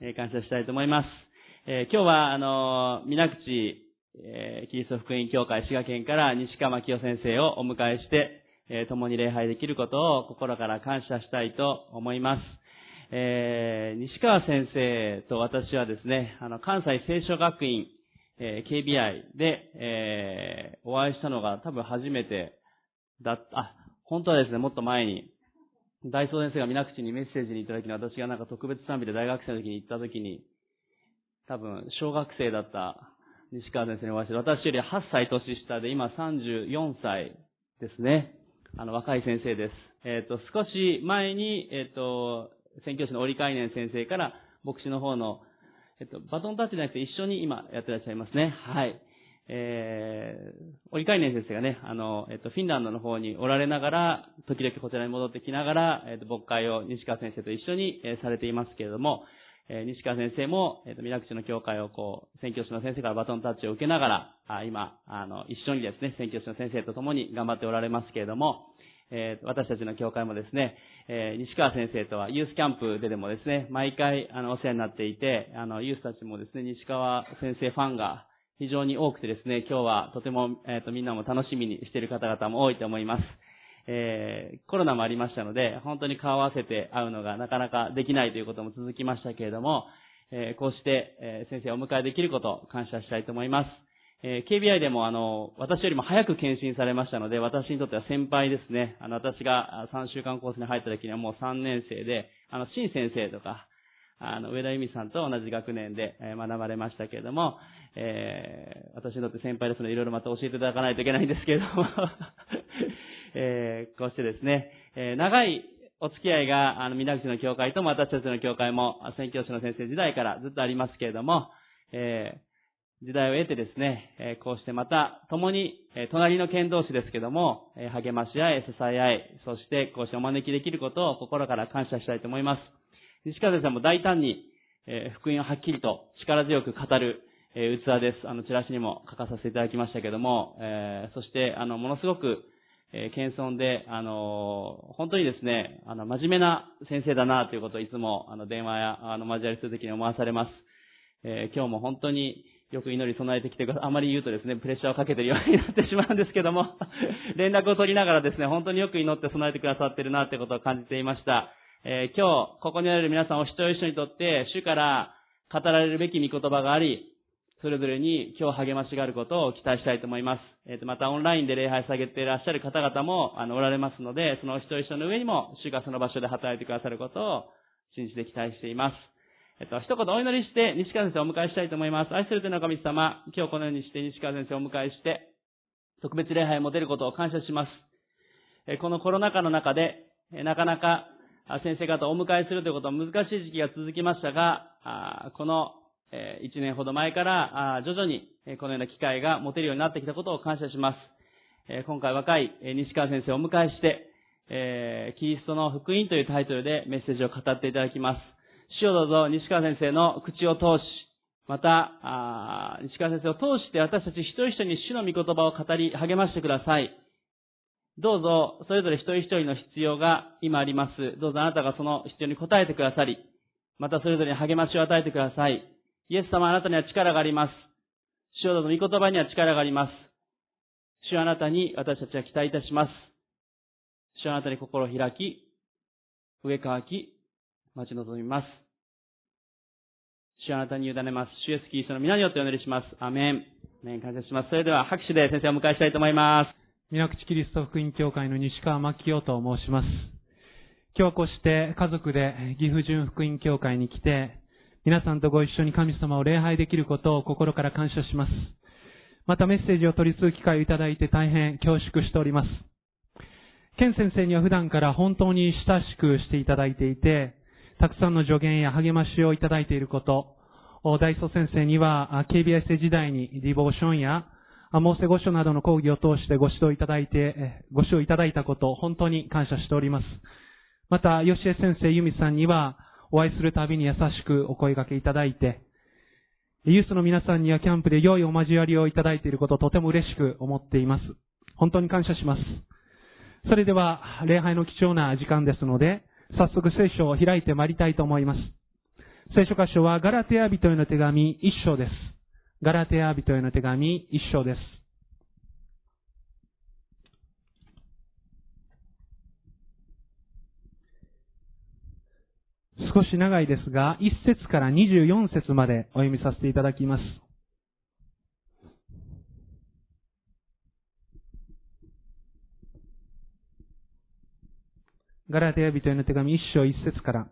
え感謝したいと思います。え今日は、あのー、皆口、えキリスト福音教会滋賀県から西川清先生をお迎えして、え共に礼拝できることを心から感謝したいと思います。え西川先生と私はですね、あの、関西聖書学院、え KBI で、えお会いしたのが多分初めてだった、あ、本当はですね、もっと前に、大総先生が皆口にメッセージにいただきに私がなんか特別賛美で大学生の時に行った時に、多分小学生だった西川先生にお会いして、私より8歳年下で今34歳ですね。あの、若い先生です。えっ、と、少し前に、えっ、と、宣教師の折海年先生から牧師の方の、えっ、と、バトンタッチじゃなくて一緒に今やってらっしゃいますね。はい。えー、折海年先生がね、あの、えっと、フィンランドの方におられながら、時々こちらに戻ってきながら、えっと、牧会を西川先生と一緒に、えーされていますけれども、えー西川先生も、えっと、皆口の教会をこう、宣教師の先生からバトンタッチを受けながら、あ今、あの、一緒にですね、宣教師の先生と共に頑張っておられますけれども、えー私たちの教会もですね、えー西川先生とはユースキャンプででもですね、毎回、あの、お世話になっていて、あの、ユースたちもですね、西川先生ファンが非常に多くてですね、今日はとても、えっ、と、みんなも楽しみにしている方々も多いと思います。えーコロナもありましたので、本当に顔を合わせて会うのがなかなかできないということも続きましたけれども、えーこうして、えー先生をお迎えできることを感謝したいと思います。えー KBI でもあの、私よりも早く検診されましたので、私にとっては先輩ですね。あの、私が3週間コースに入った時にはもう3年生で、あの、新先生とか、あの、上田由美さんと同じ学年で学ばれましたけれども、えー私にとって先輩ですので、いろいろまた教えていただかないといけないんですけれども、えーこうしてですね、えー長いお付き合いが、あの、皆口の教会とも私たちの教会も、宣教師の先生時代からずっとありますけれども、えー時代を得てですね、えーこうしてまた共に、えー隣の県同士ですけども、えー励まし合い、支え合い、そしてこうしてお招きできることを心から感謝したいと思います。西川先生も大胆に、えー福音をはっきりと力強く語る、えー器です。あの、チラシにも書かさせていただきましたけども、えーそして、あの、ものすごく、えー謙遜で、あの本当にですね、あの、真面目な先生だなということをいつも、あの、電話や、あの、交わりするときに思わされます。えー今日も本当によく祈り備えてきてください。あまり言うとですね、プレッシャーをかけてるようになってしまうんですけども、連絡を取りながらですね、本当によく祈って備えてくださってるなってことを感じていました。えー今日、ここにおられる皆さんお一人一人にとって、主から語られるべき御言葉があり、それぞれに今日励ましがあることを期待したいと思います。えっ、と、またオンラインで礼拝下げていらっしゃる方々も、あの、おられますので、そのお一人一人の上にも、主がその場所で働いてくださることを信じて期待しています。えっと、一言お祈りして、西川先生をお迎えしたいと思います。愛する天の神様、今日このようにして西川先生をお迎えして、特別礼拝を持てることを感謝します。えこのコロナ禍の中で、えなかなか先生方をお迎えするということは難しい時期が続きましたが、あこのえー一年ほど前から、あ徐々にえこのような機会が持てるようになってきたことを感謝します。え今回若い西川先生をお迎えして、えキリストの福音というタイトルでメッセージを語っていただきます。主をどうぞ西川先生の口を通し、また、西川先生を通して私たち一人一人に主の御言葉を語り励ましてください。どうぞ、それぞれ一人一人の必要が今あります。どうぞあなたがその必要に応えてくださり、またそれぞれに励ましを与えてください。イエス様あなたには力があります。主よどうぞ御言葉には力があります。主よあなたに私たちは期待いたします。主よあなたに心を開き、上乾き、待ち望みます。主よあなたに委ねます。主イエスキリストの皆によってお祈りします。アメン。アメン感謝します。それでは拍手で先生をお迎えしたいと思います。皆口キリスト福音教会の西川真紀夫と申します。今日はこうして家族で岐阜純福音教会に来て、皆さんとご一緒に神様を礼拝できることを心から感謝します。またメッセージを取り次ぐ機会をいただいて大変恐縮しております。ケン先生には普段から本当に親しくしていただいていて、たくさんの助言や励ましをいただいていること、大祖先生には KBI 生時代にディボーションやモーセ御書などの講義を通してご指導いただいて、ご指導いただいたことを本当に感謝しております。また、吉江先生、由美さんには、お会いするたびに優しくお声掛けいただいて、ユースの皆さんにはキャンプで良いお交わりをいただいていることをとても嬉しく思っています。本当に感謝します。それでは、礼拝の貴重な時間ですので、早速聖書を開いてまいりたいと思います。聖書箇所はガラテヤ人への手紙一章です。ガラテヤ人への手紙一章です。少し長いですが、1節から24節までお読みさせていただきます。ガラテヤ人への手紙1章1節から。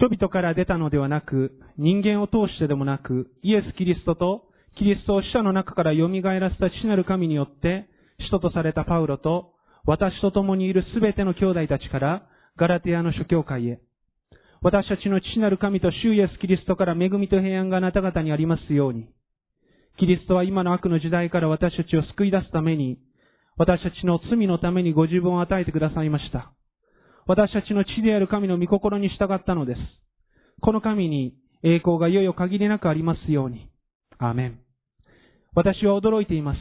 人々から出たのではなく、人間を通してでもなく、イエス・キリストと、キリストを死者の中から蘇らせた父なる神によって、使徒とされたパウロと、私と共にいるすべての兄弟たちから、ガラテヤの諸教会へ。私たちの父なる神と主イエス・キリストから恵みと平安があなた方にありますように。キリストは今の悪の時代から私たちを救い出すために、私たちの罪のためにご自分を与えてくださいました。私たちの父である神の御心に従ったのです。この神に栄光がいよいよ限りなくありますように。アーメン。私は驚いています。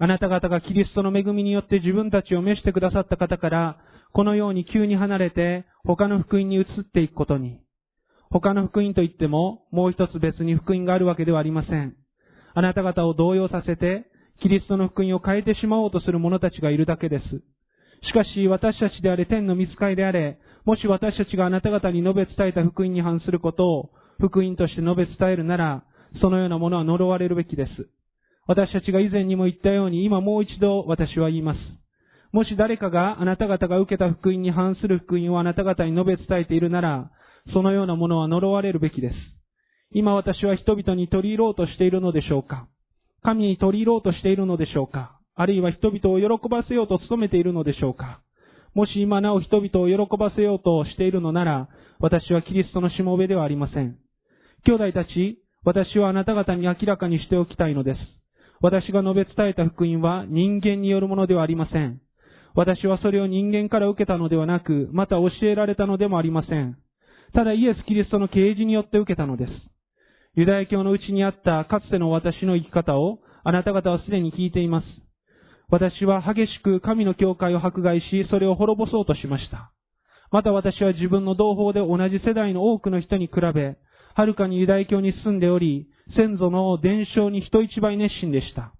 あなた方がキリストの恵みによって自分たちを召してくださった方から、このように急に離れて他の福音に移っていくことに。他の福音といっても、もう一つ別に福音があるわけではありません。あなた方を動揺させて、キリストの福音を変えてしまおうとする者たちがいるだけです。しかし、私たちであれ、天の見つかりであれ、もし私たちがあなた方に述べ伝えた福音に反することを、福音として述べ伝えるなら、そのようなものは呪われるべきです。私たちが以前にも言ったように、今もう一度私は言います。もし誰かがあなた方が受けた福音に反する福音をあなた方に述べ伝えているなら、そのようなものは呪われるべきです。今私は人々に取り入ろうとしているのでしょうか神に取り入ろうとしているのでしょうかあるいは人々を喜ばせようと努めているのでしょうかもし今なお人々を喜ばせようとしているのなら、私はキリストのしもべではありません。兄弟たち、私はあなた方に明らかにしておきたいのです。私が述べ伝えた福音は人間によるものではありません。私はそれを人間から受けたのではなく、また教えられたのでもありません。ただイエス・キリストの啓示によって受けたのです。ユダヤ教のうちにあったかつての私の生き方をあなた方はすでに聞いています。私は激しく神の教会を迫害し、それを滅ぼそうとしました。また私は自分の同胞で同じ世代の多くの人に比べ、はるかにユダヤ教に住んでおり、先祖の伝承に人一倍熱心でした。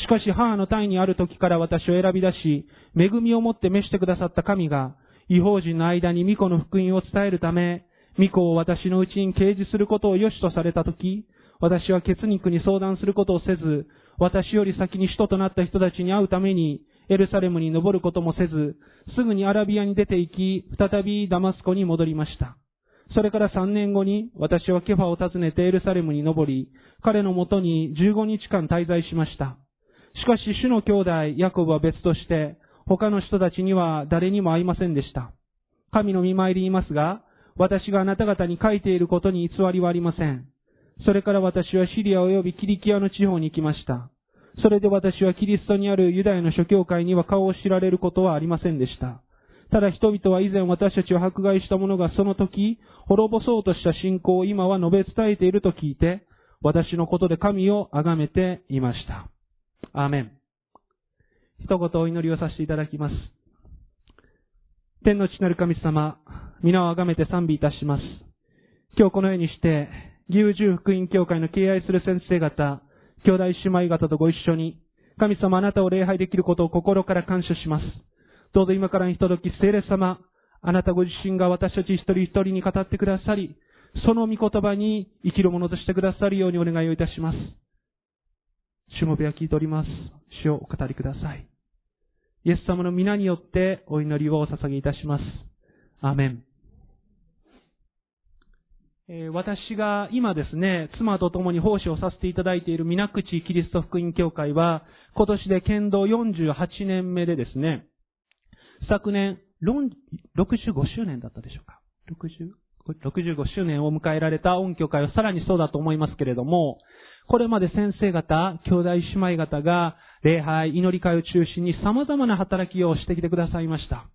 しかし母の体にある時から私を選び出し、恵みをもって召してくださった神が、違法人の間に巫女の福音を伝えるため、巫女を私のうちに掲示することを良しとされた時、私は血肉に相談することをせず、私より先に使徒となった人たちに会うために、エルサレムに登ることもせず、すぐにアラビアに出て行き、再びダマスコに戻りました。それから3年後に、私はケファを訪ねてエルサレムに登り、彼のもとに15日間滞在しました。しかし、主の兄弟、ヤコブは別として、他の人たちには誰にも会いませんでした。神の見舞いで言いますが、私があなた方に書いていることに偽りはありません。それから私はシリア及びキリキアの地方に行きました。それで私はキリストにあるユダヤの諸教会には顔を知られることはありませんでした。ただ人々は以前私たちを迫害した者がその時、滅ぼそうとした信仰を今は述べ伝えていると聞いて、私のことで神を崇めていました。アーメン。一言お祈りをさせていただきます。天の父なる神様、皆を崇めて賛美いたします。今日このようにして、義勇従福音教会の敬愛する先生方、兄弟姉妹方とご一緒に、神様あなたを礼拝できることを心から感謝します。どうぞ今からに届き、聖霊様、あなたご自身が私たち一人一人に語ってくださり、その御言葉に生きるものとしてくださるようにお願いをいたします。主もべは聞いております。主をお語りください。イエス様の皆によってお祈りをお捧げいたします。アーメン。え私が今ですね、妻と共に奉仕をさせていただいている皆口キリスト福音教会は、今年で剣道48年目でですね、昨年、65周年だったでしょうか？65周年を迎えられた音響会はさらにそうだと思いますけれども、これまで先生方、兄弟姉妹方が礼拝、祈り会を中心に様々な働きをしてきてくださいました。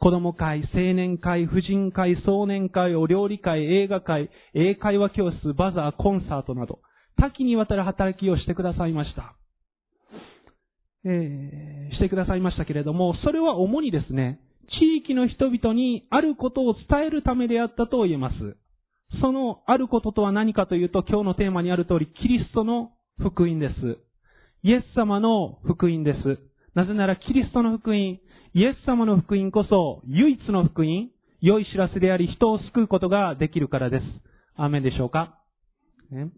子供会、青年会、婦人会、壮年会、お料理会、映画会、英会話教室、バザー、コンサートなど、多岐にわたる働きをしてくださいました。えーしてくださいましたけれども、それは主にですね、地域の人々にあることを伝えるためであったと言えます。そのあることとは何かというと、今日のテーマにある通り、キリストの福音です。イエス様の福音です。なぜならキリストの福音、イエス様の福音こそ唯一の福音、良い知らせであり人を救うことができるからです。アーメンでしょうか、ね、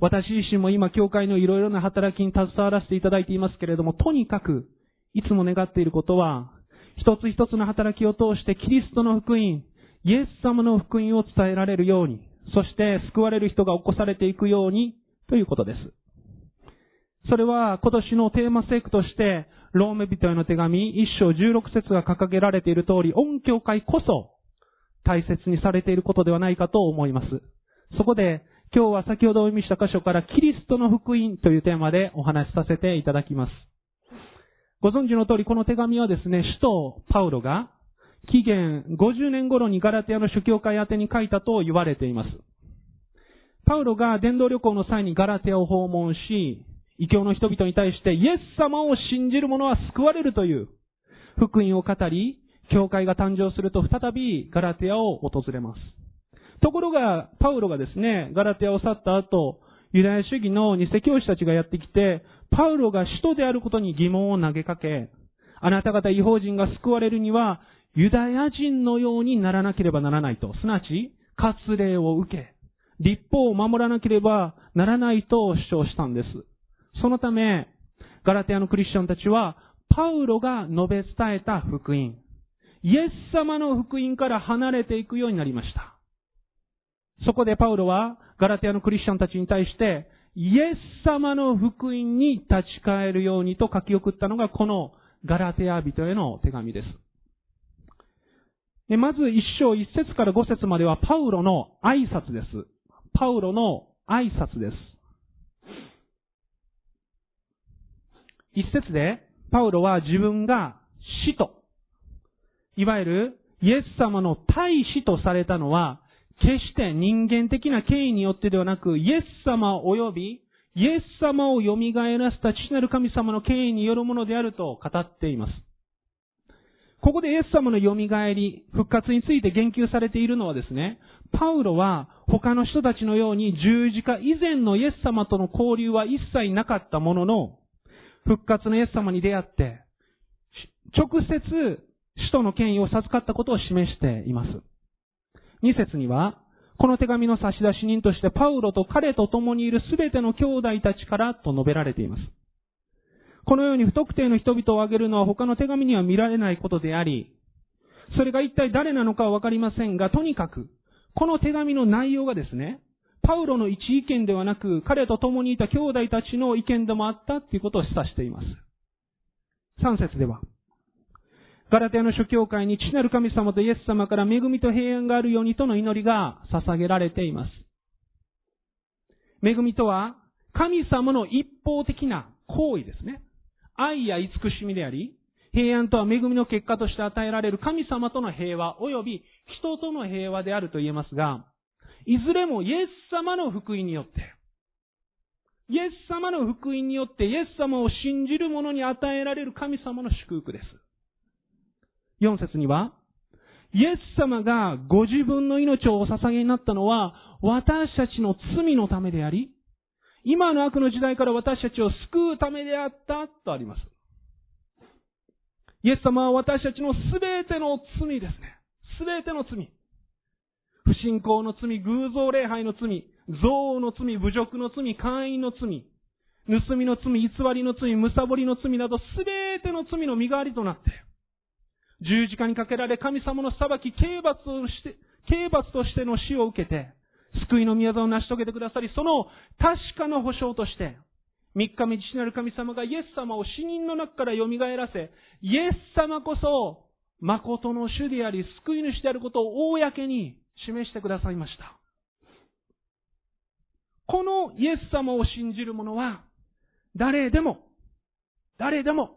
私自身も今、教会のいろいろな働きに携わらせていただいていますけれども、とにかく、いつも願っていることは、一つ一つの働きを通してキリストの福音、イエス様の福音を伝えられるように、そして救われる人が起こされていくように、ということです。それは今年のテーマセクとして、ローメ人への手紙一章十六節が掲げられている通り、音教会こそ大切にされていることではないかと思います。そこで、今日は先ほどお読みした箇所からキリストの福音というテーマでお話しさせていただきます。ご存知の通り、この手紙はですね、首都パウロが、紀元50年頃にガラテアの主教会宛てに書いたと言われています。パウロが伝道旅行の際にガラテアを訪問し、異教の人々に対してイエス様を信じる者は救われるという福音を語り、教会が誕生すると再びガラテアを訪れます。ところが、パウロがですね、ガラテアを去った後、ユダヤ主義の偽教師たちがやってきて、パウロが使徒であることに疑問を投げかけ、あなた方違法人が救われるには、ユダヤ人のようにならなければならないと、すなわち、割礼を受け、立法を守らなければならないと主張したんです。そのため、ガラテアのクリスチャンたちは、パウロが述べ伝えた福音、イエス様の福音から離れていくようになりました。そこでパウロはガラテアのクリスチャンたちに対して、イエス様の福音に立ち返るようにと書き送ったのがこのガラテア人への手紙です。まず一章一節から五節まではパウロの挨拶です。パウロの挨拶です。一節で、パウロは自分が死と、いわゆるイエス様の大使とされたのは、決して人間的な権威によってではなく、イエス様及び、イエス様を蘇らせた父なる神様の権威によるものであると語っています。ここでイエス様の蘇り、復活について言及されているのはですね、パウロは他の人たちのように十字架以前のイエス様との交流は一切なかったものの、復活のイエス様に出会って、直接使徒の権威を授かったことを示しています。2節には、この手紙の差出人としてパウロと彼と共にいるすべての兄弟たちからと述べられています。このように不特定の人々を挙げるのは他の手紙には見られないことであり、それが一体誰なのかはわかりませんが、とにかく、この手紙の内容がですね、パウロの一意見ではなく、彼と共にいた兄弟たちの意見でもあったということを示唆しています。3節では、ガラテアの諸教会に父なる神様とイエス様から恵みと平安があるようにとの祈りが捧げられています。恵みとは、神様の一方的な行為ですね。愛や慈しみであり、平安とは恵みの結果として与えられる神様との平和及び人との平和であると言えますが、いずれもイエス様の福音によって、イエス様の福音によってイエス様を信じる者に与えられる神様の祝福です。4節には、イエス様がご自分の命をお捧げになったのは、私たちの罪のためであり、今の悪の時代から私たちを救うためであったとあります。イエス様は私たちのすべての罪ですね。すべての罪。不信仰の罪、偶像礼拝の罪、憎悪の罪、侮辱の罪、会員の罪、盗みの罪、偽りの罪、むさぼりの罪などすべての罪の身代わりとなって、十字架にかけられ神様の裁き、刑罰をして、刑罰としての死を受けて、救いの宮沢を成し遂げてくださり、その確かな保証として、三日目父なる神様がイエス様を死人の中から蘇らせ、イエス様こそ、誠の主であり、救い主であることを公に示してくださいました。このイエス様を信じる者は、誰でも、誰でも、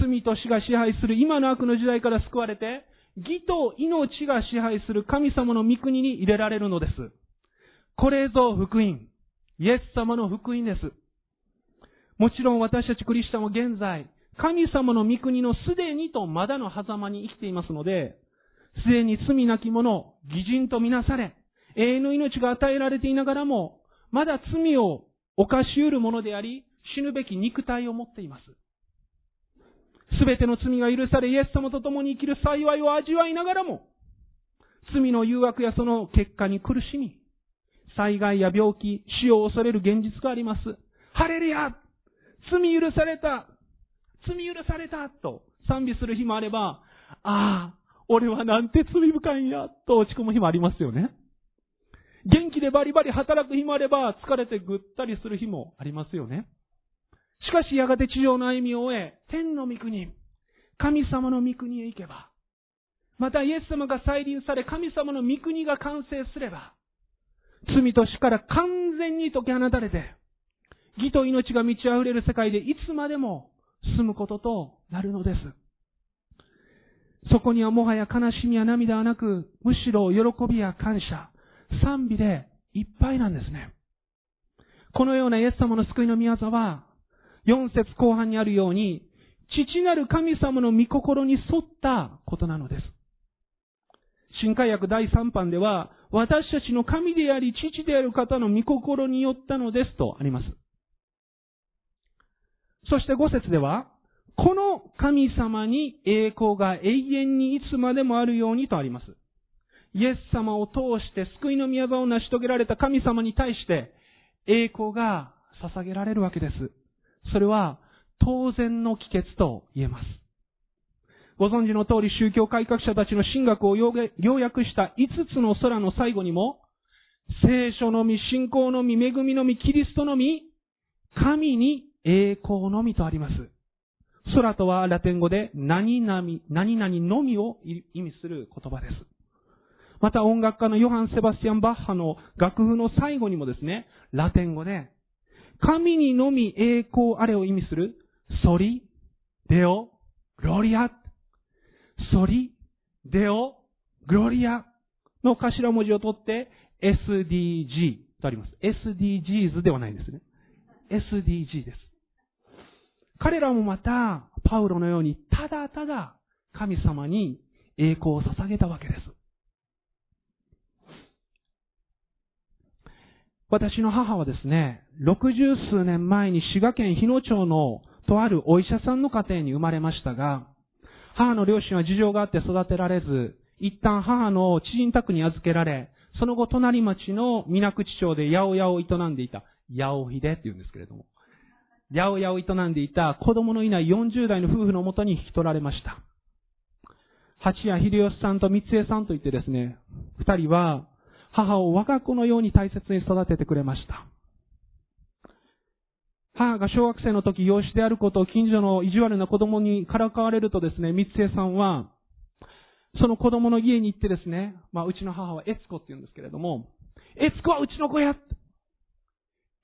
罪と死が支配する今の悪の時代から救われて、義と命が支配する神様の御国に入れられるのです。これぞ福音。イエス様の福音です。もちろん私たちクリスチャンは現在、神様の御国のすでにとまだの狭間に生きていますので、すでに罪なき者、偽人とみなされ、永遠の命が与えられていながらも、まだ罪を犯し得るものであり、死ぬべき肉体を持っています。すべての罪が許され、イエス様と共に生きる幸いを味わいながらも、罪の誘惑やその結果に苦しみ、災害や病気、死を恐れる現実があります。ハレルヤ罪許された罪許されたと賛美する日もあれば、ああ、俺はなんて罪深いんや、と落ち込む日もありますよね。元気でバリバリ働く日もあれば、疲れてぐったりする日もありますよね。しかしやがて地上の歩みを終え、天の御国、神様の御国へ行けば、またイエス様が再臨され、神様の御国が完成すれば、罪と死から完全に解き放たれて、義と命が満ち溢れる世界でいつまでも住むこととなるのです。そこにはもはや悲しみや涙はなく、むしろ喜びや感謝、賛美でいっぱいなんですね。このようなイエス様の救いの御業は、4節後半にあるように、父なる神様の御心に沿ったことなのです。新海訳第3版では、私たちの神であり父である方の御心によったのですとあります。そして5節では、この神様に栄光が永遠にいつまでもあるようにとあります。イエス様を通して救いの御業を成し遂げられた神様に対して栄光が捧げられるわけです。それは当然の帰結と言えます。ご存知の通り宗教改革者たちの神学を要約した5つの空の最後にも、聖書のみ、信仰のみ、恵みのみ、キリストのみ、神に栄光のみとあります。空とはラテン語で何々、何々のみを意味する言葉です。また音楽家のヨハン・セバスティアン・バッハの楽譜の最後にもですね、ラテン語で、神にのみ栄光あれを意味する、ソリ、デオ、グロリア、ソリ、デオ、グロリア？の頭文字を取って SDG とあります。SDGs ではないんですね。SDG です。彼らもまた、パウロのように、ただただ神様に栄光を捧げたわけです。私の母はですね、六十数年前に滋賀県日野町のとあるお医者さんの家庭に生まれましたが、母の両親は事情があって育てられず、一旦母の知人宅に預けられ、その後隣町の水口町で八百屋を営んでいた、八百秀って言うんですけれども、八百屋を営んでいた子供のいない40代の夫婦のもとに引き取られました。八谷秀吉さんと三江さんといってですね、二人は母を我が子のように大切に育ててくれました。母が小学生の時養子であることを近所の意地悪な子供にからかわれるとですね、三つ江さんは、その子供の家に行ってですね、まあうちの母はエツコって言うんですけれども、エツコはうちの子や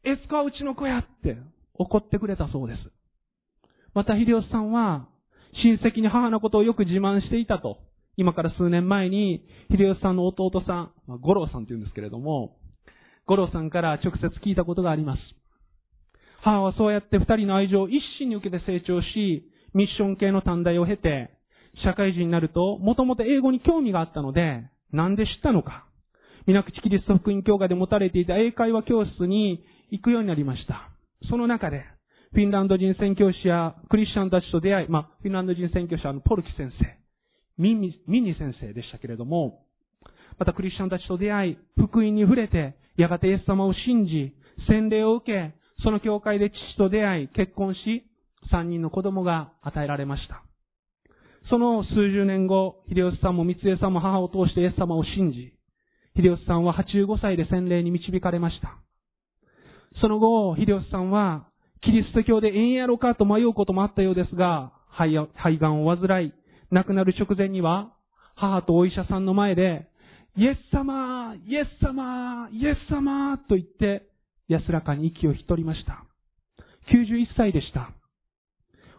エツコはうちの子やって怒ってくれたそうです。また、秀吉さんは、親戚に母のことをよく自慢していたと。今から数年前に、秀吉さんの弟さん、五郎さんって言うんですけれども、五郎さんから直接聞いたことがあります。母はそうやって二人の愛情を一心に受けて成長し、ミッション系の短大を経て、社会人になると、もともと英語に興味があったので、なんで知ったのか。皆口キリスト福音教会で持たれていた英会話教室に行くようになりました。その中で、フィンランド人宣教師やクリスチャンたちと出会い、まあ、フィンランド人宣教師はポルキ先生、ミニ、ミニ先生でしたけれども、またクリスチャンたちと出会い、福音に触れて、やがてイエス様を信じ、洗礼を受け、その教会で父と出会い、結婚し、三人の子供が与えられました。その数十年後、秀吉さんも三江さんも母を通してイエス様を信じ、秀吉さんは85歳で洗礼に導かれました。その後、秀吉さんは、キリスト教でええんやろかと迷うこともあったようですが、肺がんを患い、亡くなる直前には、母とお医者さんの前で、イエス様、イエス様、イエス様と言って、安らかに息を引き取りました。91歳でした。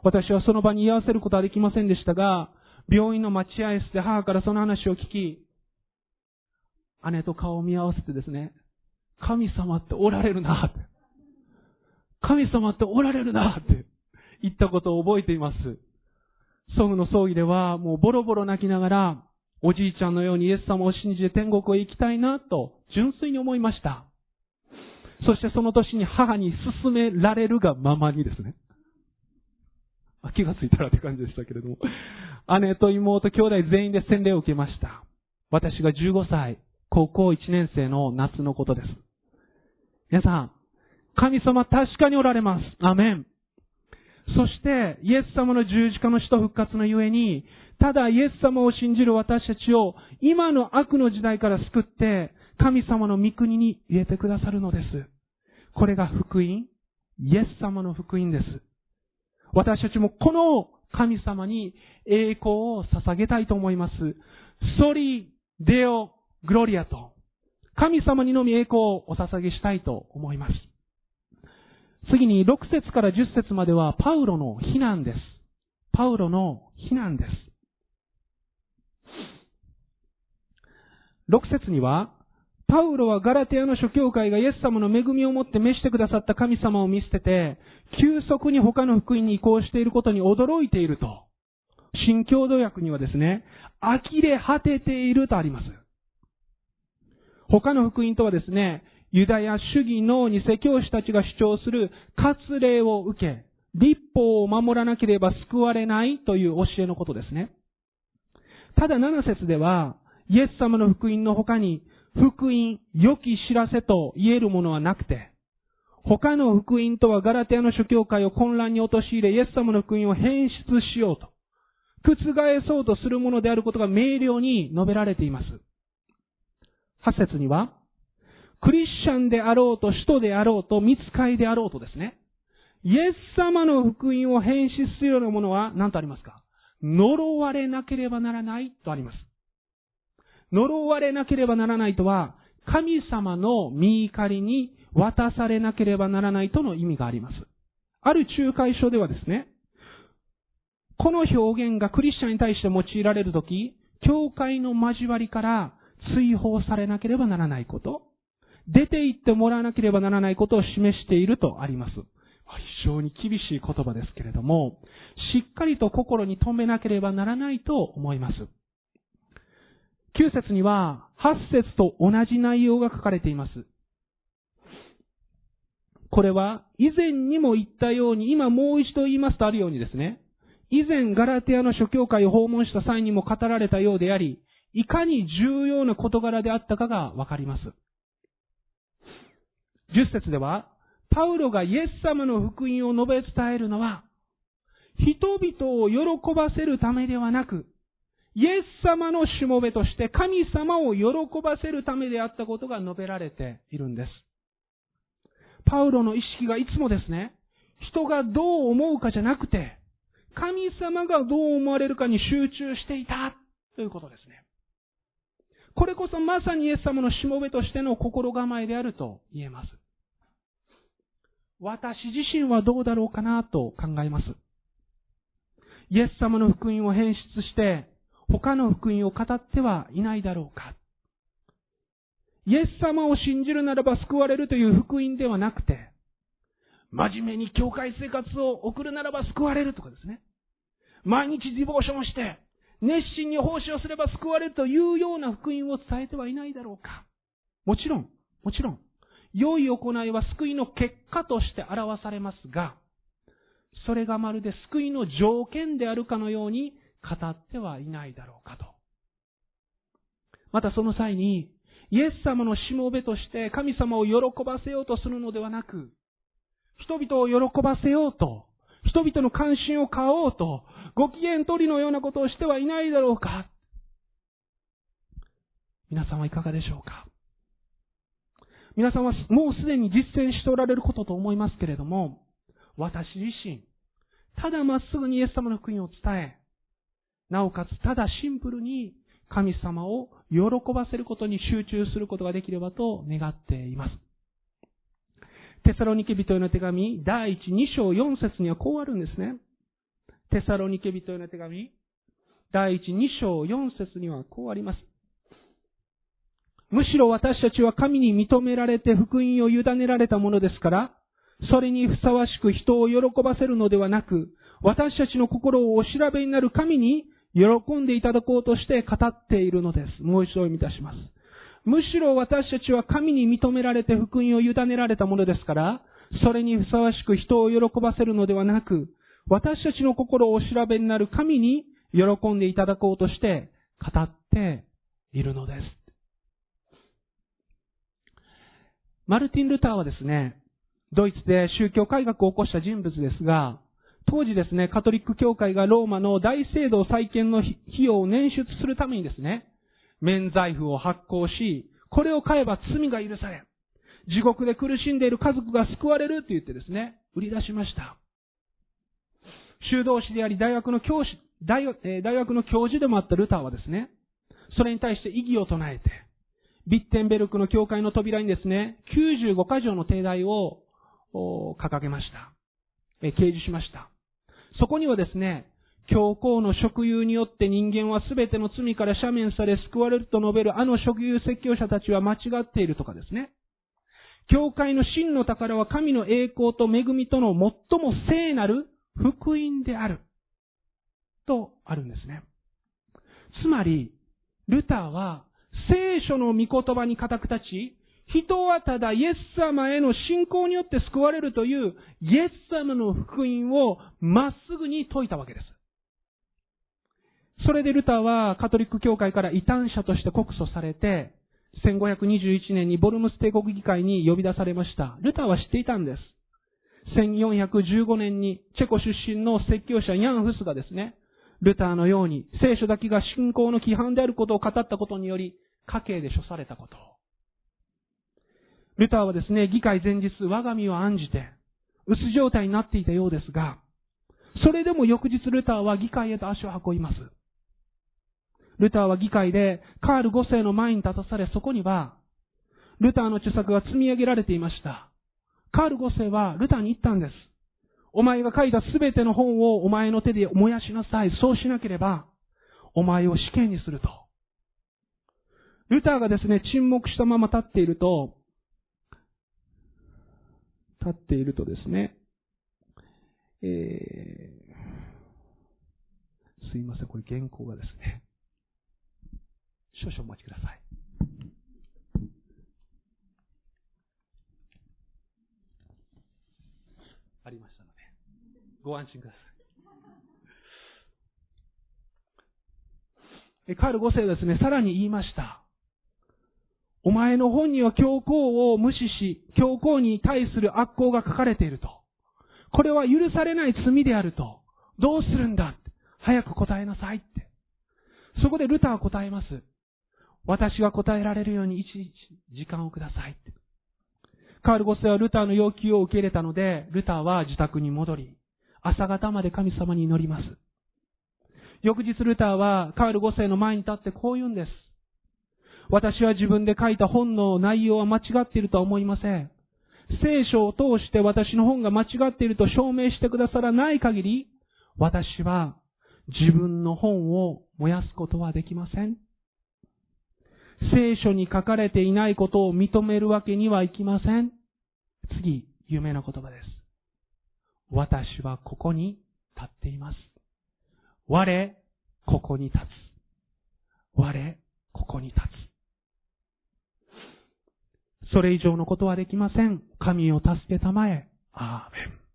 私はその場に居合わせることはできませんでしたが、病院の待合室で母からその話を聞き、姉と顔を見合わせてですね、神様っておられるな。神様っておられるなって言ったことを覚えています。祖父の葬儀ではもうボロボロ泣きながら、おじいちゃんのようにイエス様を信じて天国へ行きたいなと純粋に思いました。そしてその年に母に勧められるがままにですね。気がついたらって感じでしたけれども。姉と妹、兄弟全員で洗礼を受けました。私が15歳、高校1年生の夏のことです。皆さん、神様確かにおられます。アメン。そして、イエス様の十字架の死と復活のゆえに、ただイエス様を信じる私たちを今の悪の時代から救って、神様の御国に入れてくださるのです。これが福音、イエス様の福音です。私たちもこの神様に栄光を捧げたいと思います。ソリ、デオ、グロリアと、神様にのみ栄光をお捧げしたいと思います。次に6節から10節まではパウロの非難です。パウロの非難です。6節には、パウロはガラテアの諸教会がイエス様の恵みをもって召してくださった神様を見捨てて、急速に他の福音に移行していることに驚いていると。新共同訳にはですね、呆れ果てているとあります。他の福音とはですね、ユダヤ主義の偽教師たちが主張する割礼を受け、立法を守らなければ救われないという教えのことですね。ただ7節では、イエス様の福音の他に、福音、良き知らせと言えるものはなくて、他の福音とはガラテアの諸教会を混乱に陥れ、イエス様の福音を変質しようと、覆そうとするものであることが明瞭に述べられています。8節には、クリスチャンであろうと、使徒であろうと、見つかいであろうとですね、イエス様の福音を変質するようなものは何とありますか？呪われなければならないとあります。呪われなければならないとは、神様の見怒りに渡されなければならないとの意味があります。ある仲介書ではですね、この表現がクリスチャンに対して用いられるとき、教会の交わりから追放されなければならないこと、出て行ってもらわなければならないことを示しているとあります。非常に厳しい言葉ですけれども、しっかりと心に留めなければならないと思います。9節には、8節と同じ内容が書かれています。これは、以前にも言ったように、今もう一度言いますとあるようにですね、以前ガラテアの諸教会を訪問した際にも語られたようであり、いかに重要な事柄であったかがわかります。10節では、パウロがイエス様の福音を述べ伝えるのは、人々を喜ばせるためではなく、イエス様のしもべとして神様を喜ばせるためであったことが述べられているんです。パウロの意識がいつもですね、人がどう思うかじゃなくて、神様がどう思われるかに集中していたということですね。これこそまさにイエス様のしもべとしての心構えであると言えます。私自身はどうだろうかなと考えます。イエス様の福音を変質して、他の福音を語ってはいないだろうか。イエス様を信じるならば救われるという福音ではなくて、真面目に教会生活を送るならば救われるとかですね。毎日ディボーションして、熱心に奉仕をすれば救われるというような福音を伝えてはいないだろうか。もちろん、もちろん、良い行いは救いの結果として表されますが、それがまるで救いの条件であるかのように語ってはいないだろうかと。またその際に、イエス様のしもべとして神様を喜ばせようとするのではなく、人々を喜ばせようと、人々の関心を買おうと、ご機嫌取りのようなことをしてはいないだろうか。皆さんはいかがでしょうか？皆さんはもうすでに実践しておられることと思いますけれども、私自身、ただまっすぐにイエス様の福音を伝え、なおかつただシンプルに神様を喜ばせることに集中することができればと願っています。テサロニケ人への手紙、第一2章4節にはこうあるんですね。テサロニケ人への手紙、第一2章4節にはこうあります。むしろ私たちは神に認められて福音を委ねられたものですから、それにふさわしく人を喜ばせるのではなく、私たちの心をお調べになる神に喜んでいただこうとして語っているのです。もう一度読み出します。むしろ私たちは神に認められて福音を委ねられたものですから、それにふさわしく人を喜ばせるのではなく、私たちの心をお調べになる神に喜んでいただこうとして語っているのです。マルティン・ルターはですね、ドイツで宗教改革を起こした人物ですが、当時ですね、カトリック教会がローマの大聖堂再建の費用を捻出するためにですね、免罪符を発行し、これを買えば罪が許され、地獄で苦しんでいる家族が救われると言ってですね、売り出しました。修道士であり大学の教師、大学の教授でもあったルターはですね、それに対して異議を唱えて、ビッテンベルクの教会の扉にですね、95箇条の定題を掲げました。掲示しました。そこにはですね、教皇の職有によって人間は全ての罪から赦免され救われると述べるあの職有説教者たちは間違っているとかですね。教会の真の宝は神の栄光と恵みとの最も聖なる福音である。とあるんですね。つまり、ルターは聖書の御言葉に固く立ち、人はただイエス様への信仰によって救われるというイエス様の福音をまっすぐに説いたわけです。それでルターはカトリック教会から異端者として告訴されて、1521年にボルムス帝国議会に呼び出されました。ルターは知っていたんです。1415年にチェコ出身の説教者ヤン・フスがですね、ルターのように聖書だけが信仰の規範であることを語ったことにより、家計で処されたこと。ルターはですね、議会前日、我が身を案じて、薄状態になっていたようですが、それでも翌日ルターは議会へと足を運びます。ルターは議会でカール5世の前に立たされ、そこには、ルターの著作が積み上げられていました。カール5世はルターに言ったんです。お前が書いたすべての本をお前の手で燃やしなさい。そうしなければ、お前を死刑にすると。ルターがですね、沈黙したまま立っていると、立っているとですね、えー、すいません、これ原稿がですね、少々お待ちください。ありましたので、ご安心ください。カール5世はですね、さらに言いました。お前の本には教皇を無視し、教皇に対する悪行が書かれていると。これは許されない罪であると。どうするんだ？早く答えなさいって。そこでルターは答えます。私が答えられるように一日時間をくださいって。カール5世はルターの要求を受け入れたので、ルターは自宅に戻り、朝方まで神様に祈ります。翌日ルターはカール5世の前に立ってこう言うんです。私は自分で書いた本の内容は間違っているとは思いません。聖書を通して私の本が間違っていると証明してくださらない限り、私は自分の本を燃やすことはできません。聖書に書かれていないことを認めるわけにはいきません。次、有名な言葉です。私はここに立っています。我、ここに立つ。我、ここに立つ。それ以上のことはできません。神を助けたまえ。アーメン。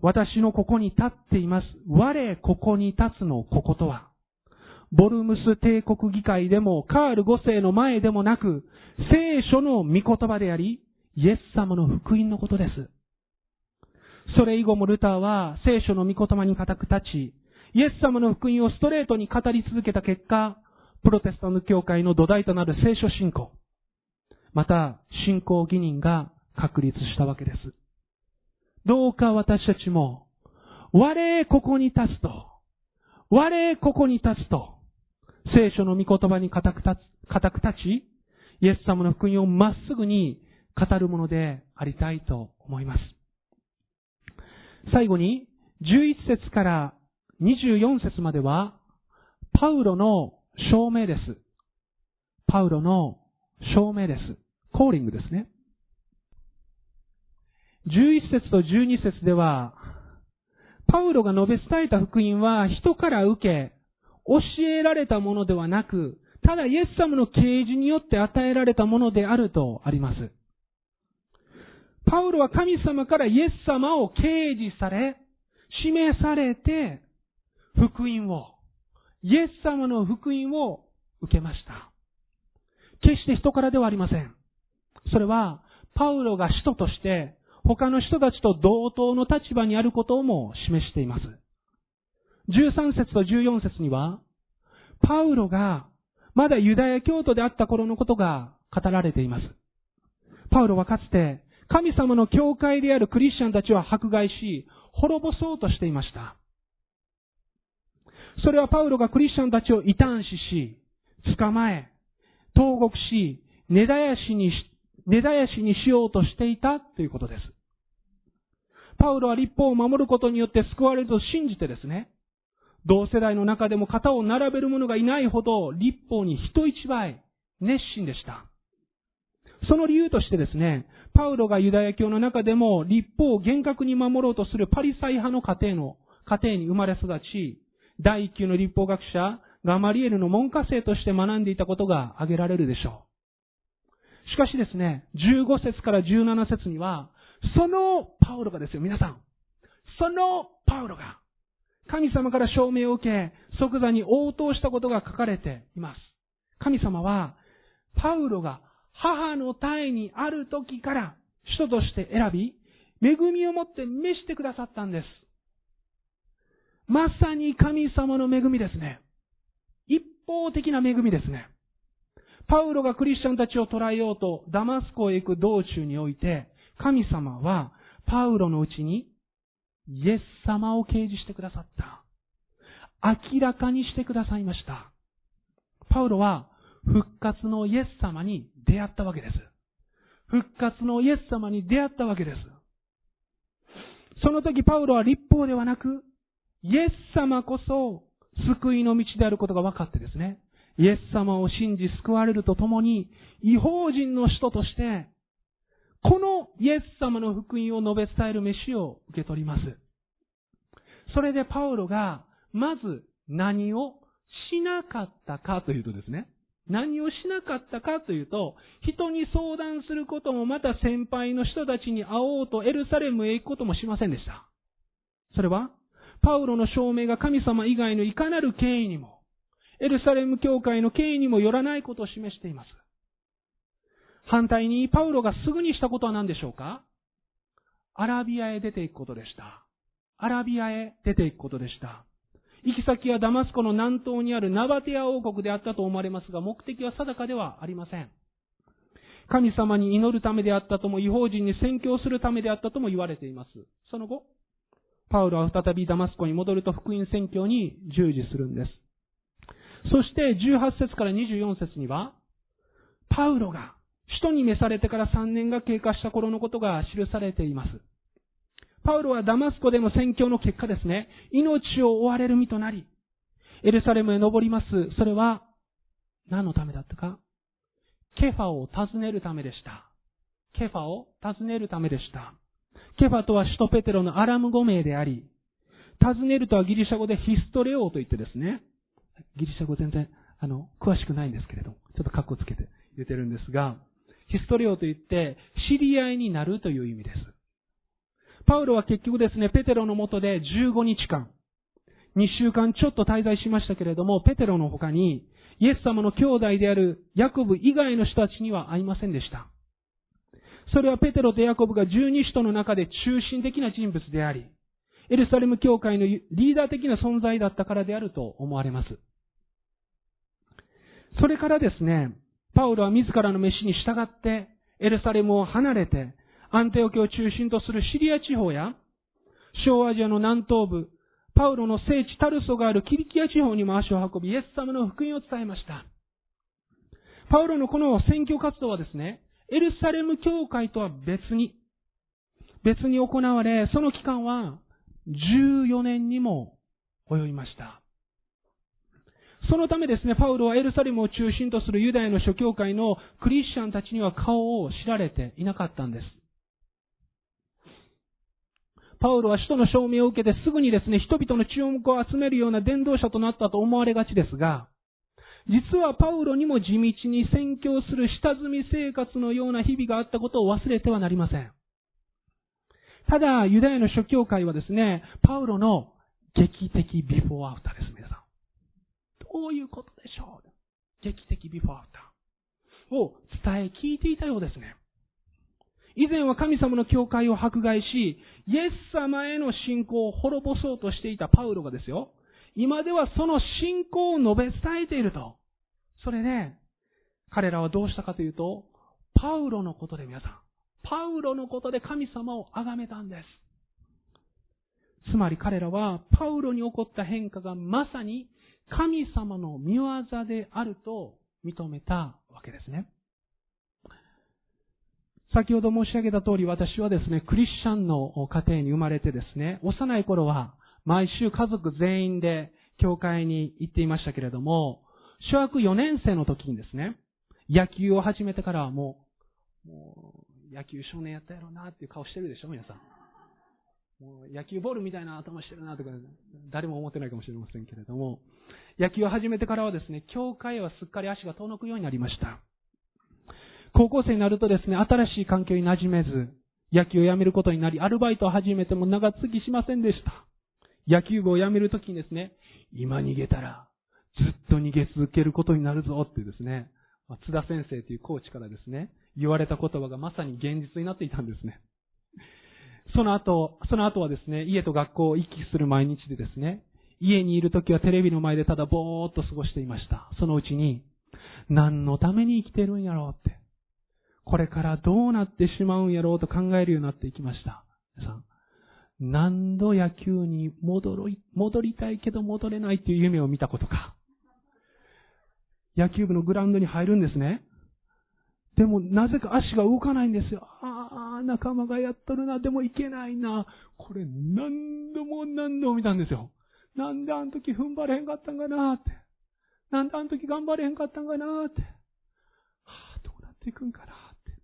私のここに立っています。我ここに立つのこことは、ボルムス帝国議会でも、カール5世の前でもなく、聖書の御言葉であり、イエス様の福音のことです。それ以後もルターは聖書の御言葉に固く立ち、イエス様の福音をストレートに語り続けた結果、プロテスタント教会の土台となる聖書信仰、また信仰義人が確立したわけです。どうか私たちも、我ここに立つと、我ここに立つと、聖書の御言葉に固く立つ、固く立ち、イエス様の福音をまっすぐに語るものでありたいと思います。最後に、11節から24節までは、パウロの証明です。パウロの証明です。コーリングですね。11節と12節では、パウロが述べ伝えた福音は人から受け、教えられたものではなく、ただイエス様の啓示によって与えられたものであるとあります。パウロは神様からイエス様を啓示され、示されて、福音を、イエス様の福音を受けました。決して人からではありません。それは、パウロが使徒として、他の人たちと同等の立場にあることをも示しています。13節と14節には、パウロがまだユダヤ教徒であった頃のことが語られています。パウロはかつて神様の教会であるクリスチャンたちを迫害し、滅ぼそうとしていました。それはパウロがクリスチャンたちを異端視し、捕まえ、投獄し、根絶やしにし、根絶やしにしようとしていたということです。パウロは立法を守ることによって救われると信じてですね、同世代の中でも肩を並べる者がいないほど立法に人一倍熱心でした。その理由としてですね、パウロがユダヤ教の中でも立法を厳格に守ろうとするパリサイ派の家庭の、家庭に生まれ育ち、第一級の立法学者、ガマリエルの門下生として学んでいたことが挙げられるでしょう。しかしですね、15節から17節には、そのパウロがですよ、皆さん。そのパウロが、神様から証明を受け、即座に応答したことが書かれています。神様は、パウロが母の体にある時から人として選び、恵みをもって召してくださったんです。まさに神様の恵みですね。方的な恵みですね。パウロがクリスチャンたちを捉えようとダマスコへ行く道中において、神様はパウロのうちにイエス様を掲示してくださった。明らかにしてくださいました。パウロは復活のイエス様に出会ったわけです。復活のイエス様に出会ったわけです。その時パウロは立法ではなく、イエス様こそ救いの道であることが分かってですね、イエス様を信じ救われるとともに、違法人の人として、このイエス様の福音を述べ伝える飯を受け取ります。それでパウロが、まず何をしなかったかというとですね、何をしなかったかというと、人に相談することもまた先輩の人たちに会おうとエルサレムへ行くこともしませんでした。それは、パウロの証明が神様以外のいかなる権威にも、エルサレム教会の権威にもよらないことを示しています。反対に、パウロがすぐにしたことは何でしょうか？アラビアへ出ていくことでした。アラビアへ出ていくことでした。行き先はダマスコの南東にあるナバテア王国であったと思われますが、目的は定かではありません。神様に祈るためであったとも、違法人に宣教するためであったとも言われています。その後、パウロは再びダマスコに戻ると福音宣教に従事するんです。そして18節から24節には、パウロが使徒に召されてから3年が経過した頃のことが記されています。パウロはダマスコでの宣教の結果ですね、命を追われる身となり、エルサレムへ登ります。それは、何のためだったか？ケファを訪ねるためでした。ケファを訪ねるためでした。ケファとは首都ペテロのアラム語名であり、訪ねるとはギリシャ語でヒストレオと言ってですね、ギリシャ語全然、あの、詳しくないんですけれども、ちょっとカッコつけて言ってるんですが、ヒストレオと言って、知り合いになるという意味です。パウロは結局ですね、ペテロのもとで15日間、2週間ちょっと滞在しましたけれども、ペテロの他に、イエス様の兄弟であるヤコブ以外の人たちには会いませんでした。それはペテロとヤコブが十二使徒の中で中心的な人物であり、エルサレム教会のリーダー的な存在だったからであると思われます。それからですね、パウロは自らの飯に従って、エルサレムを離れて、アンテオ家を中心とするシリア地方や、小アジアの南東部、パウロの聖地タルソがあるキリキア地方にも足を運び、イエス様の福音を伝えました。パウロのこの選挙活動はですね、エルサレム教会とは別に、別に行われ、その期間は14年にも及びました。そのためですね、パウロはエルサレムを中心とするユダヤの諸教会のクリスチャンたちには顔を知られていなかったんです。パウロは使徒の証明を受けてすぐにですね、人々の注目を集めるような伝道者となったと思われがちですが、実はパウロにも地道に宣教する下積み生活のような日々があったことを忘れてはなりません。ただ、ユダヤの諸教会はですね、パウロの劇的ビフォーアフターです、皆さん。どういうことでしょう？劇的ビフォーアフターを伝え聞いていたようですね。以前は神様の教会を迫害し、イエス様への信仰を滅ぼそうとしていたパウロがですよ、今ではその信仰を述べ伝えていると。それで、彼らはどうしたかというと、パウロのことで皆さん、パウロのことで神様を崇めたんです。つまり彼らは、パウロに起こった変化がまさに神様の見業であると認めたわけですね。先ほど申し上げた通り私はですね、クリスチャンの家庭に生まれてですね、幼い頃は毎週家族全員で教会に行っていましたけれども、小学4年生の時にですね、野球を始めてからはもう、もう野球少年やったやろうなっていう顔してるでしょ、皆さん。もう野球ボールみたいな頭してるなとか、誰も思ってないかもしれませんけれども、野球を始めてからはですね、教会はすっかり足が遠のくようになりました。高校生になるとですね、新しい環境に馴染めず、野球を辞めることになり、アルバイトを始めても長続きしませんでした。野球部を辞めるときにですね、今逃げたら、ずっと逃げ続けることになるぞってですね、津田先生というコーチからですね、言われた言葉がまさに現実になっていたんですね。その後、その後はですね、家と学校を行き来する毎日でですね、家にいるときはテレビの前でただぼーっと過ごしていました。そのうちに、何のために生きてるんやろうって。これからどうなってしまうんやろうと考えるようになっていきました。皆さん。何度野球に戻り、戻りたいけど戻れないっていう夢を見たことか。野球部のグラウンドに入るんですね。でも、なぜか足が動かないんですよ。ああ、仲間がやっとるな、でもいけないな。これ何度も何度も見たんですよ。なんであの時踏ん張れへんかったんかなーって。なんであの時頑張れへんかったんかなーって。はあ、どうなっていくんかなーって。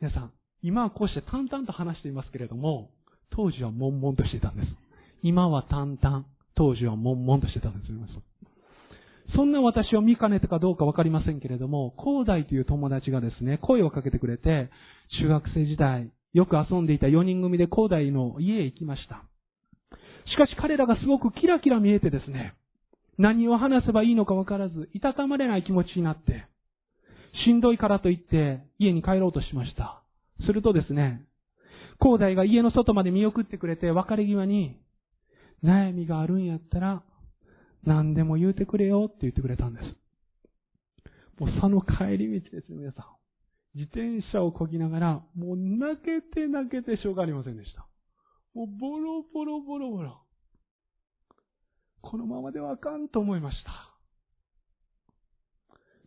皆さん、今はこうして淡々と話していますけれども、当時は悶々としてたんです。今は淡々、当時は悶々としてたんです。そんな私を見かねたかどうかわかりませんけれども、広大という友達がですね、声をかけてくれて、中学生時代、よく遊んでいた4人組で広大の家へ行きました。しかし彼らがすごくキラキラ見えてですね、何を話せばいいのかわからず、いたたまれない気持ちになって、しんどいからと言って家に帰ろうとしました。するとですね、広大が家の外まで見送ってくれて別れ際に、悩みがあるんやったら、何でも言うてくれよって言ってくれたんです。もうその帰り道ですね、皆さん。自転車をこぎながら、もう泣けて泣けてしょうがありませんでした。もうボロボロボロボロ。このままではあかんと思いました。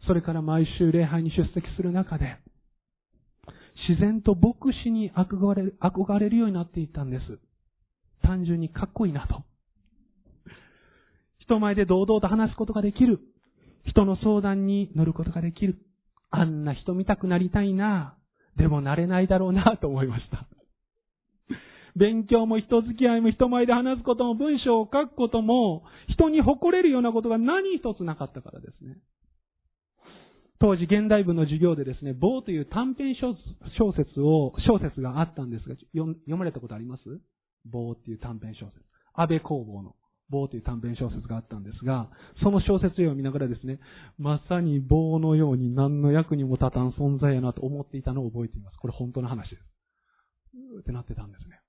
それから毎週礼拝に出席する中で、自然と牧師に憧れる憧れるようになっていったんです。単純にかっこいいなと。人前で堂々と話すことができる。人の相談に乗ることができる。あんな人見たくなりたいな。でもなれないだろうなと思いました。勉強も人付き合いも人前で話すことも文章を書くことも人に誇れるようなことが何一つなかったからですね。当時現代文の授業でですね、棒という短編小説を、小説があったんですが、読まれたことあります？棒っていう短編小説。安倍工房の棒という短編小説があったんですが、その小説を見ながらですね、まさに棒のように何の役にも立たん存在やなと思っていたのを覚えています。これ本当の話です。うーってなってたんですね。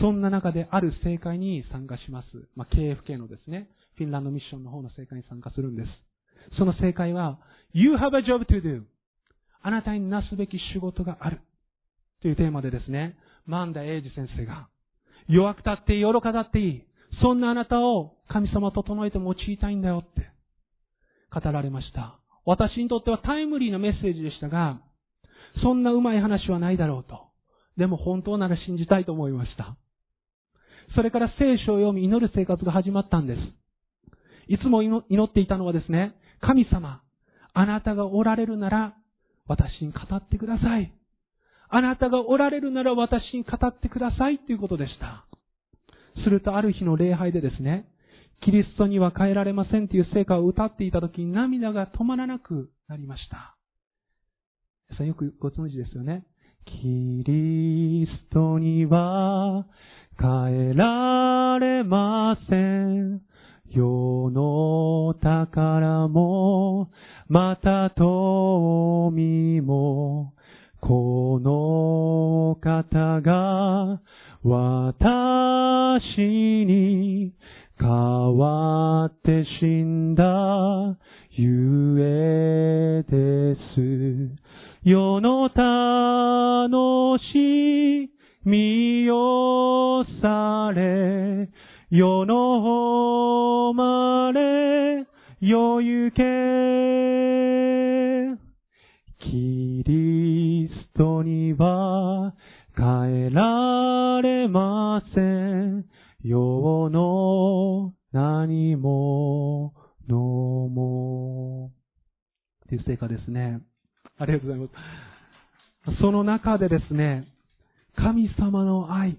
そんな中である政会に参加します。まあ、KFK のですね、フィンランドミッションの方の政会に参加するんです。その正解は、You have a job to do. あなたになすべき仕事がある。というテーマでですね、マンダエイジ先生が、弱くたっていい、愚かだっていい。そんなあなたを神様整えて用いたいんだよって語られました。私にとってはタイムリーなメッセージでしたが、そんなうまい話はないだろうと。でも本当なら信じたいと思いました。それから聖書を読み祈る生活が始まったんです。いつも祈っていたのはですね、神様、あなたがおられるなら、私に語ってください。あなたがおられるなら私に語ってくださいということでした。するとある日の礼拝でですね、キリストには変えられませんという聖歌を歌っていた時に涙が止まらなくなりました。皆さよくご存知ですよね。キリストには変えられません。世の宝も、また富も、この方が私に変わって死んだゆえです。世の楽しみをされ、世の誉れよゆけ。キリストには変えられません。世の何ものも。という聖歌ですね。ありがとうございます。その中でですね、神様の愛、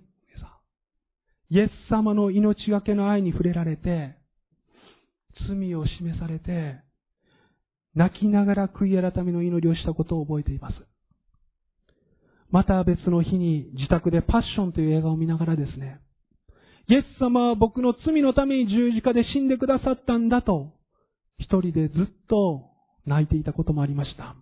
イエス様の命がけの愛に触れられて、罪を示されて、泣きながら悔い改めの祈りをしたことを覚えています。また別の日に自宅でパッションという映画を見ながらですね、イエス様は僕の罪のために十字架で死んでくださったんだと、一人でずっと泣いていたこともありました。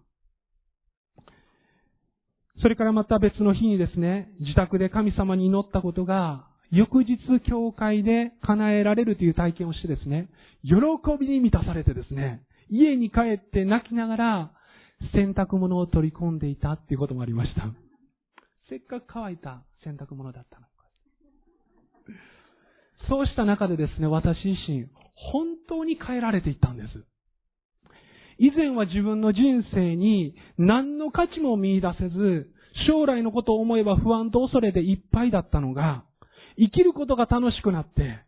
それからまた別の日にですね、自宅で神様に祈ったことが、翌日教会で叶えられるという体験をしてですね、喜びに満たされてですね、家に帰って泣きながら洗濯物を取り込んでいたっていうこともありました。せっかく乾いた洗濯物だったの。そうした中でですね、私自身、本当に変えられていったんです。以前は自分の人生に何の価値も見出せず、将来のことを思えば不安と恐れでいっぱいだったのが、生きることが楽しくなって、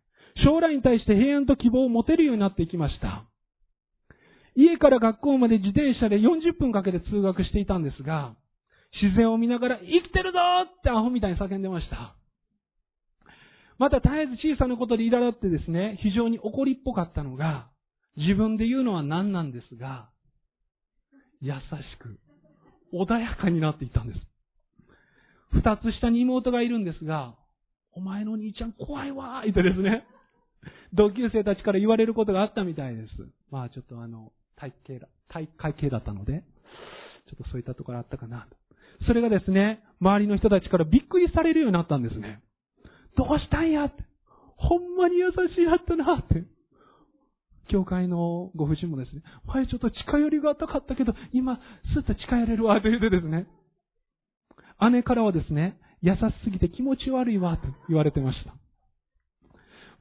将来に対して平安と希望を持てるようになっていきました。家から学校まで自転車で40分かけて通学していたんですが、自然を見ながら生きてるぞってアホみたいに叫んでました。また絶えず小さなことで苛立ってですね、非常に怒りっぽかったのが、自分で言うのは何なんですが、優しく、穏やかになっていたんです。二つ下に妹がいるんですが、お前の兄ちゃん怖いわー言ってですね、同級生たちから言われることがあったみたいです。まあちょっとあの、体型だ、体会系だったので、ちょっとそういったところあったかなと。それがですね、周りの人たちからびっくりされるようになったんですね。どうしたんやって。ほんまに優しいやったなって。教会のご婦人もですね、前ちょっと近寄りがたかったけど、今、スッと近寄れるわ、と言ってですね。姉からはですね、優しすぎて気持ち悪いわ、と言われてました。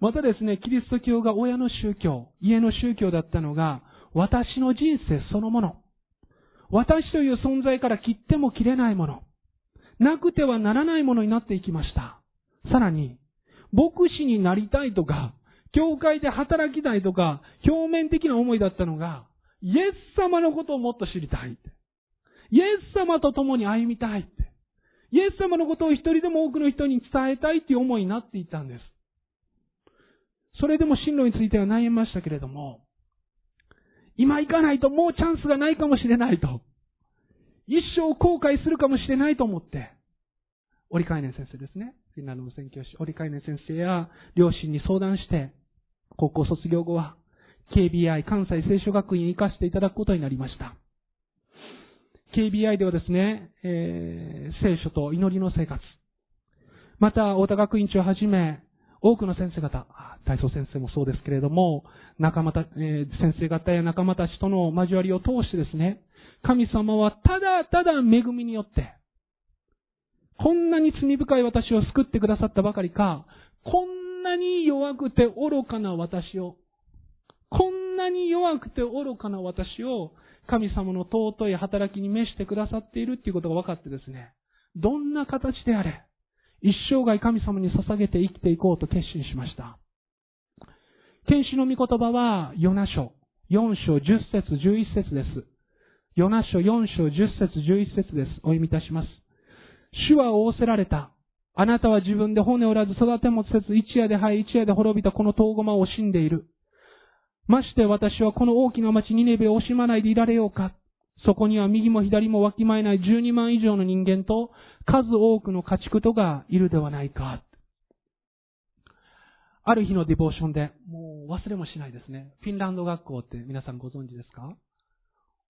またですね、キリスト教が親の宗教、家の宗教だったのが、私の人生そのもの。私という存在から切っても切れないもの。なくてはならないものになっていきました。さらに、牧師になりたいとか、教会で働きたいとか、表面的な思いだったのが、イエス様のことをもっと知りたい。イエス様と共に歩みたい。イエス様のことを一人でも多くの人に伝えたいっていう思いになっていたんです。それでも進路については悩みましたけれども、今行かないともうチャンスがないかもしれないと。一生後悔するかもしれないと思って、折海年先生ですね。フィンランドの宣教師、折海年先生や両親に相談して、高校卒業後は KBI 関西聖書学院に行かせていただくことになりました。KBI ではですね、えー、聖書と祈りの生活。また、大田学院長をはじめ、多くの先生方、体操先生もそうですけれども、仲間た、えー、先生方や仲間たちとの交わりを通してですね、神様はただただ恵みによって、こんなに罪深い私を救ってくださったばかりか、こんなに弱くて愚かな私を、こんなに弱くて愚かな私を、神様の尊い働きに召してくださっているっていうことが分かってですね、どんな形であれ、一生涯神様に捧げて生きていこうと決心しました。天使の御言葉は、ヨナ書、4章10節11節です。ヨナ書4章10節11節です。お読みいたします。主は仰せられた。あなたは自分で骨折らず育てもせず、一夜で生え、一夜で滅びたこの遠駒を惜しんでいる。まして私はこの大きな町ニネベを惜しまないでいられようか。そこには右も左もわきまえない12万以上の人間と数多くの家畜とがいるではないか。ある日のディボーションで、もう忘れもしないですね。フィンランド学校って皆さんご存知ですか？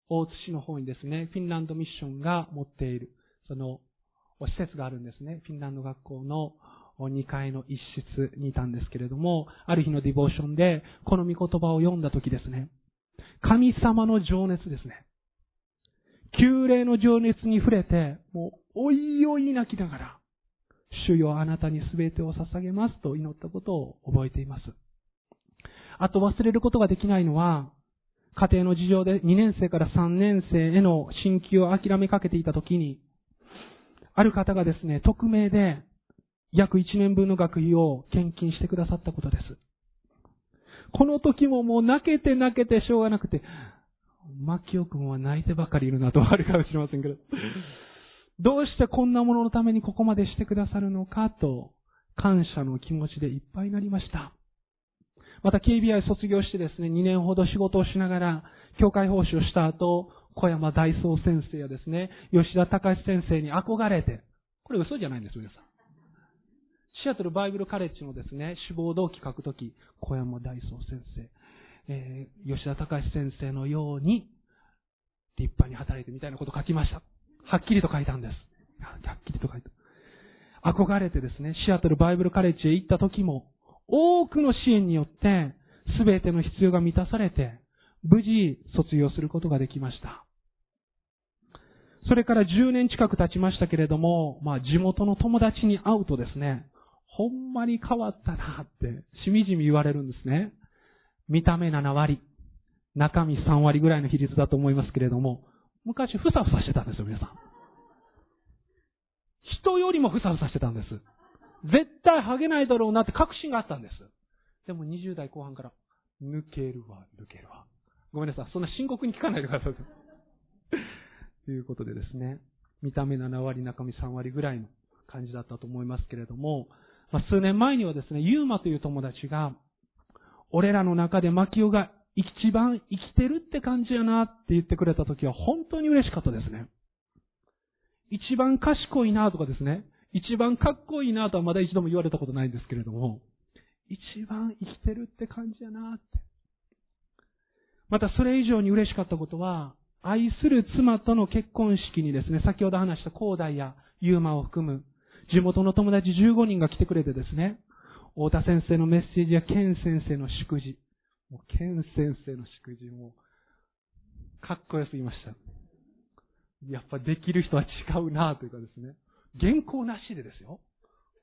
大津市の方にですね、フィンランドミッションが持っている、その、施設があるんですね。フィンランド学校の2階の一室にいたんですけれども、ある日のディボーションで、この御言葉を読んだ時ですね、神様の情熱ですね。旧霊の情熱に触れて、もう、おいおい泣きながら、主よあなたに全てを捧げますと祈ったことを覚えています。あと忘れることができないのは、家庭の事情で2年生から3年生への進級を諦めかけていたときに、ある方がですね、匿名で約1年分の学費を献金してくださったことです。この時ももう泣けて泣けてしょうがなくて、牧尾君は泣いてばかりいるなとあるかもしれませんけど、どうしてこんなもののためにここまでしてくださるのかと、感謝の気持ちでいっぱいになりました。また KBI 卒業してですね、2年ほど仕事をしながら、教会奉仕をした後、小山大宗先生やですね、吉田隆先生に憧れて、これ嘘じゃないんですよ、皆さん。シアトルバイブルカレッジのですね、志望動機書くとき、小山大宗先生、えー、吉田隆先生のように、立派に働いてみたいなこと書きました。はっきりと書いたんです。はっきりと書いた。憧れてですね、シアトルバイブルカレッジへ行った時も、多くの支援によって、すべての必要が満たされて、無事卒業することができました。それから10年近く経ちましたけれども、まあ地元の友達に会うとですね、ほんまに変わったなって、しみじみ言われるんですね。見た目7割、中身3割ぐらいの比率だと思いますけれども、昔ふさふさしてたんですよ、皆さん。人よりもふさふさしてたんです。絶対ハゲないだろうなって確信があったんです。でも20代後半から、抜けるわ、抜けるわ。ごめんなさい。そんな深刻に聞かないでください。ということでですね、見た目7割、中身3割ぐらいの感じだったと思いますけれども、まあ、数年前にはですね、ユーマという友達が、俺らの中でマキオが一番生きてるって感じやなって言ってくれた時は本当に嬉しかったですね。一番賢いなとかですね、一番かっこいいなとはまだ一度も言われたことないんですけれども、一番生きてるって感じやなって。またそれ以上に嬉しかったことは、愛する妻との結婚式にですね、先ほど話した広大やユーマを含む地元の友達15人が来てくれてですね、太田先生のメッセージやケン先生の祝辞、もうケン先生の祝辞も、かっこよすぎました。やっぱできる人は違うなというかですね。原稿なしでですよ。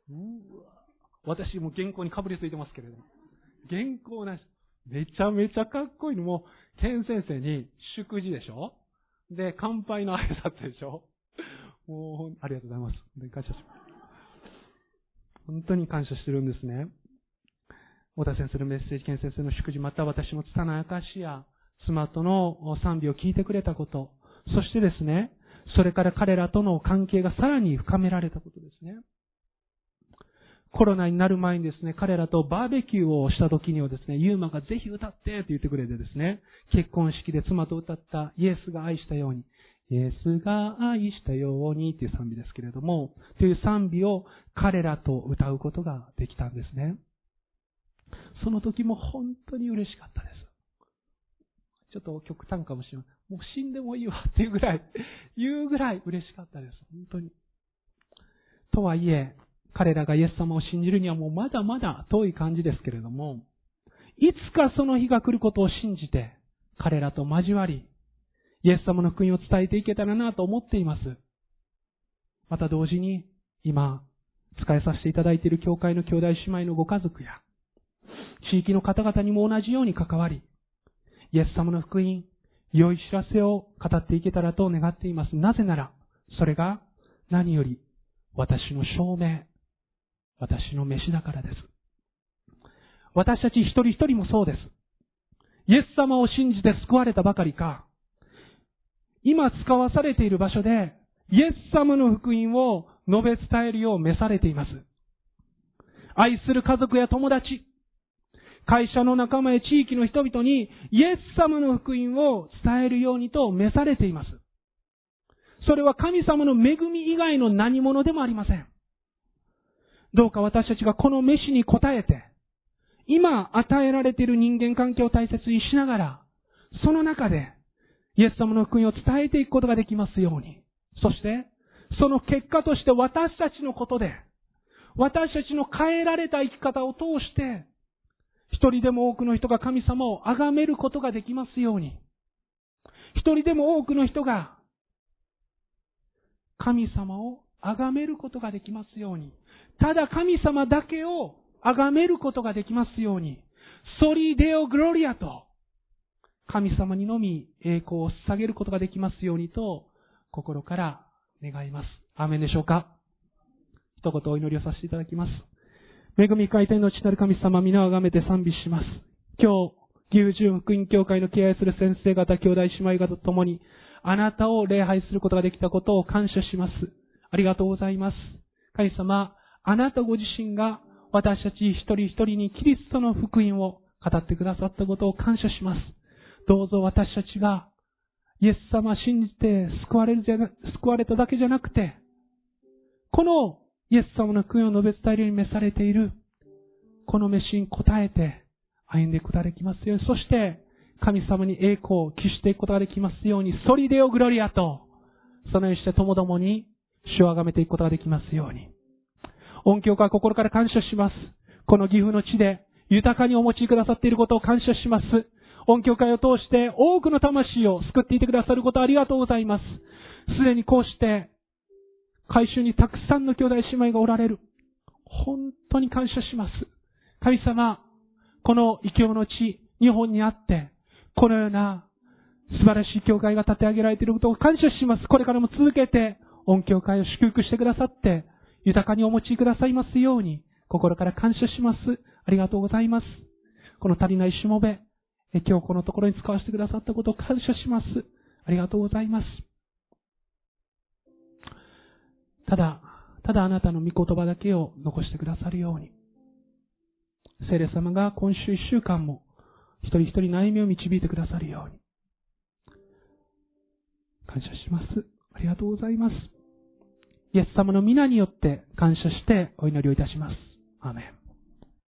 うわ私も原稿にかぶりついてますけれども。原稿なし。めちゃめちゃかっこいいの。も、ケン先生に祝辞でしょで、乾杯の挨拶でしょもう、ありがとうございます。感謝します。本当に感謝してるんですね。小田先生のメッセージ、ケン先生の祝辞、また私の拙い証や、妻との賛美を聞いてくれたこと、そしてですね、それから彼らとの関係がさらに深められたことですね。コロナになる前にですね、彼らとバーベキューをした時にはですね、ユーマがぜひ歌ってって言ってくれてですね、結婚式で妻と歌ったイエスが愛したように、イエスが愛したようにっていう賛美ですけれども、という賛美を彼らと歌うことができたんですね。その時も本当に嬉しかったです。ちょっと極端かもしれない。もう死んでもいいわっていうぐらい、言うぐらい嬉しかったです。本当に。とはいえ、彼らがイエス様を信じるにはもうまだまだ遠い感じですけれども、いつかその日が来ることを信じて、彼らと交わり、イエス様の福音を伝えていけたらなと思っています。また同時に、今、使えさせていただいている教会の兄弟姉妹のご家族や、地域の方々にも同じように関わり、イエス様の福音、良い知らせを語っていけたらと願っています。なぜなら、それが何より私の証明、私の飯だからです。私たち一人一人もそうです。イエス様を信じて救われたばかりか、今使わされている場所で、イエス様の福音を述べ伝えるよう召されています。愛する家族や友達、会社の仲間や地域の人々にイエス様の福音を伝えるようにと召されています。それは神様の恵み以外の何者でもありません。どうか私たちがこの飯に応えて、今与えられている人間関係を大切にしながら、その中でイエス様の福音を伝えていくことができますように。そして、その結果として私たちのことで、私たちの変えられた生き方を通して、一人でも多くの人が神様を崇めることができますように。一人でも多くの人が神様を崇めることができますように。ただ神様だけを崇めることができますように。ソリデオグロリアと神様にのみ栄光を捧げることができますようにと心から願います。アーメンでしょうか？一言お祈りをさせていただきます。恵み回転の地なる神様、皆をあがめて賛美します。今日、牛順福音協会の敬愛する先生方、兄弟姉妹方と共に、あなたを礼拝することができたことを感謝します。ありがとうございます。神様、あなたご自身が私たち一人一人にキリストの福音を語ってくださったことを感謝します。どうぞ私たちがイエス様を信じて救われるじゃな、救われただけじゃなくて、このイエス様の供養を述べ伝えるように召されている、この飯に応えて歩んでいくことができますように、そして神様に栄光を期していくことができますように、ソリデオグロリアと、そのようにして共々に主をあがめていくことができますように。音響家心から感謝します。この岐阜の地で豊かにお持ちくださっていることを感謝します。音響会を通して多くの魂を救っていてくださることありがとうございます。すでにこうして、回収にたくさんの兄弟姉妹がおられる。本当に感謝します。神様、この異教の地、日本にあって、このような素晴らしい教会が立て上げられていることを感謝します。これからも続けて、音響会を祝福してくださって、豊かにお持ちくださいますように、心から感謝します。ありがとうございます。この足りないしもべ、今日このところに使わせてくださったことを感謝します。ありがとうございます。ただ、ただあなたの御言葉だけを残してくださるように。聖霊様が今週一週間も一人一人悩みを導いてくださるように。感謝します。ありがとうございます。イエス様の皆によって感謝してお祈りをいたします。アメン。